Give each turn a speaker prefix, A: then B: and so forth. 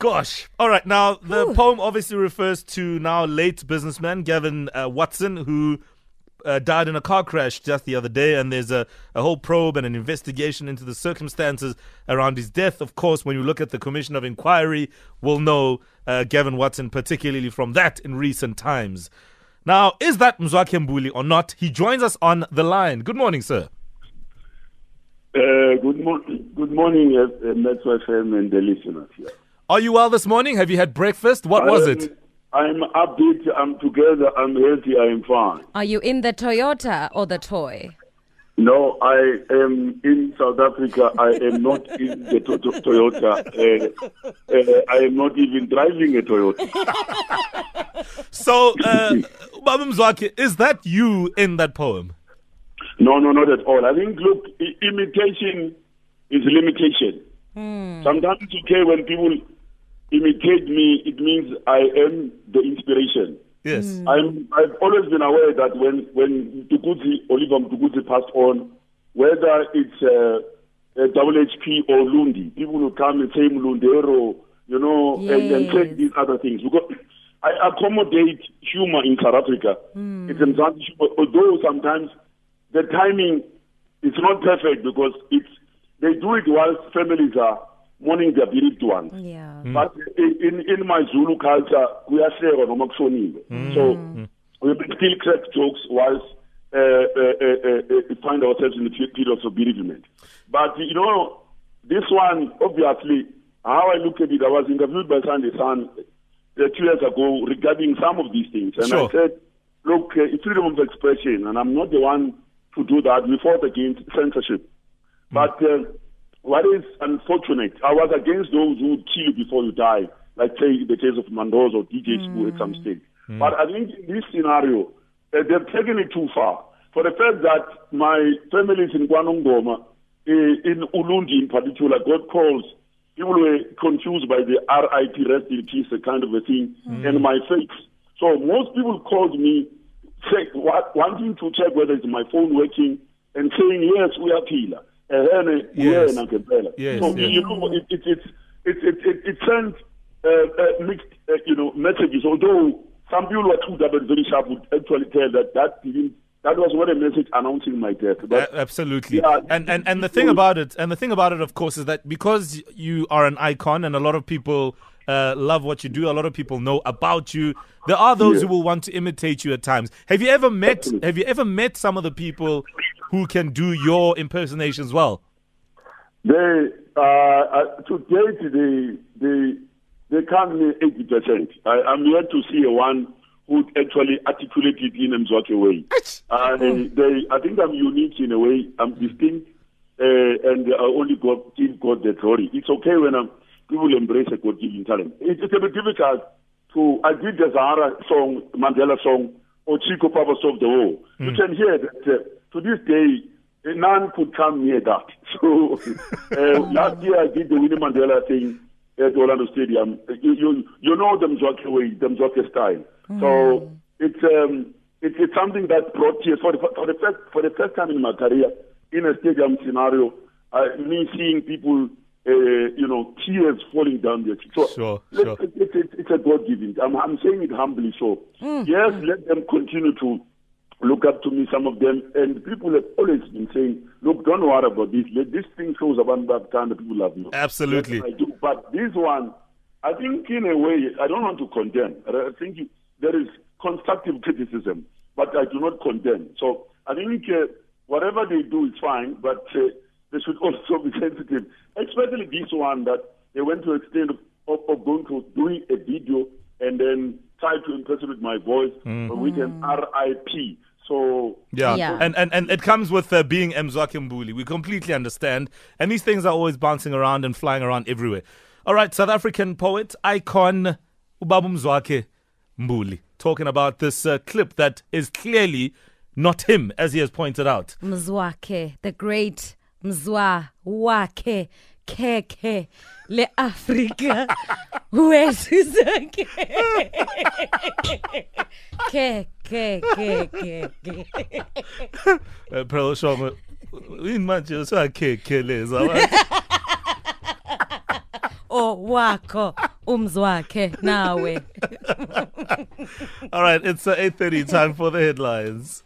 A: Gosh. All right. Now, the poem obviously refers to now late businessman Gavin uh, Watson, who uh, died in a car crash just the other day. And there's a, a whole probe and an investigation into the circumstances around his death. Of course, when you look at the Commission of Inquiry, we'll know uh, Gavin Watson, particularly from that in recent times. Now, is that Mzwakhe Mbuli or not? He joins us on the line. Good morning, sir.
B: Uh, good morning, good morning, uh, Metro FM and the listeners here.
A: Are you well this morning? Have you had breakfast? What was
B: am-
A: it?
B: I'm upbeat. I'm together. I'm healthy. I'm fine.
C: Are you in the Toyota or the toy?
B: No, I am in South Africa. I am not in the to- to- Toyota. Uh, uh, I am not even driving a Toyota.
A: So, uh, Baba Mzwakhe, is that you in that poem?
B: No, no, not at all. I think, look, I- imitation is limitation. Sometimes it's okay when people imitate me. It means I am the inspiration.
A: Yes.
B: I'm, I've always been aware that when when Tukuzi, Oliver Mtukudzi passed on, whether it's uh, uh, WHP or Lundi, people will come and say Mlundero, you know, and, and say these other things. Because I accommodate humor in South Africa. It's Mzansi humor, although sometimes the timing is not perfect because it's they do it whilst families are mourning their bereaved ones.
C: Yeah.
B: But in, in in my Zulu culture, kuyahlekwa noma kushoniwe. So we still crack jokes whilst uh, uh, uh, uh, find ourselves in the pe- period of bereavement. But you know, this one obviously, how I look at it, I was interviewed by Sunday Sun uh, two years ago regarding some of these things, and
A: Sure.
B: I said, look, uh, it's freedom of expression, and I'm not the one to do that. We fought against censorship. But uh, what is unfortunate, I was against those who kill you before you die, like say the case of Mandoz or DJ Sbu at some stage. But I think in this scenario, uh, they've taken it too far. For the fact that my family is in Kwanongoma, uh, in Ulundi in particular, got calls. People were confused by the RIP rest in peace kind of a thing, and my face. So most people called me check, wa- wanting to check whether it's my phone working and saying, yes, we are Pila. Ehene,
A: Yes.
B: uyena ngempela. So,
A: yes.
B: you know, it, it, it, it, it, it, it sent uh, uh, mixed, uh, you know, messages, although some people were too double very sharp would actually tell that that didn't, that was what a message announcing my death. But
A: absolutely.
B: Yeah,
A: and and and the thing about it, and the thing about it, of course, is that because you are an icon, and a lot of people uh, love what you do, a lot of people know about you. There are those
B: Yeah.
A: who will want to imitate you at times. Have you ever met?
B: Absolutely.
A: Have you ever met some of the people who can do your impersonations well?
B: They uh, uh, to date they they they come near eighty percent. I'm yet to see a one who actually articulated in a Mzwakhe way. Uh, they, they, I think I'm unique in a way. I'm distinct, uh, and I only God give God the glory. It's okay when I'm, people embrace a God-given talent. It, it's a bit difficult to. I did the Zahara song, Mandela song, or Chicco Papa Solved the War. You can hear that uh, to this day none could come near that. So uh, last year I did the Winnie Mandela thing at Orlando Stadium. You you, you know the Mzwakhe way, the Mzwakhe style. So it's um it's, it's something that brought tears for the for the first for the first time in my career in a stadium scenario. Uh, me seeing people. Uh, you know, tears falling down their cheeks. So
A: Sure, sure.
B: it- it- it- it's a God given. I'm, I'm saying it humbly. So, yes, let them continue to look up to me, some of them. And people have always been saying, look, don't worry about this. Let this thing shows about that kind of people love you.
A: Absolutely.
B: I do. But this one, I think in a way, I don't want to condemn. I think there is constructive criticism, but I do not condemn. So I think uh, whatever they do is fine, but uh, they should also be sensitive, especially this one that they went to extent of, of, going to doing a video and then try to impersonate my voice with an RIP. So
A: Yeah.
C: Yeah.
A: And, and and it comes with uh, being Mzwakhe Mbuli. We completely understand. And these things are always bouncing around and flying around everywhere. All right, South African poet, icon, Ubabu Mzwakhe Mbuli, talking about this uh, clip that is clearly not him, as he has pointed out.
C: Mzwakhe, the great Mzwa wakhe keke le Afrika wethu zonke. Ke ke ke ke ke.
A: Uh, Pearl Shongwe, in manje usakhekheleza.
C: O wakho umzwakhe nawe
A: All right, it's uh, 8.30 time for the headlines.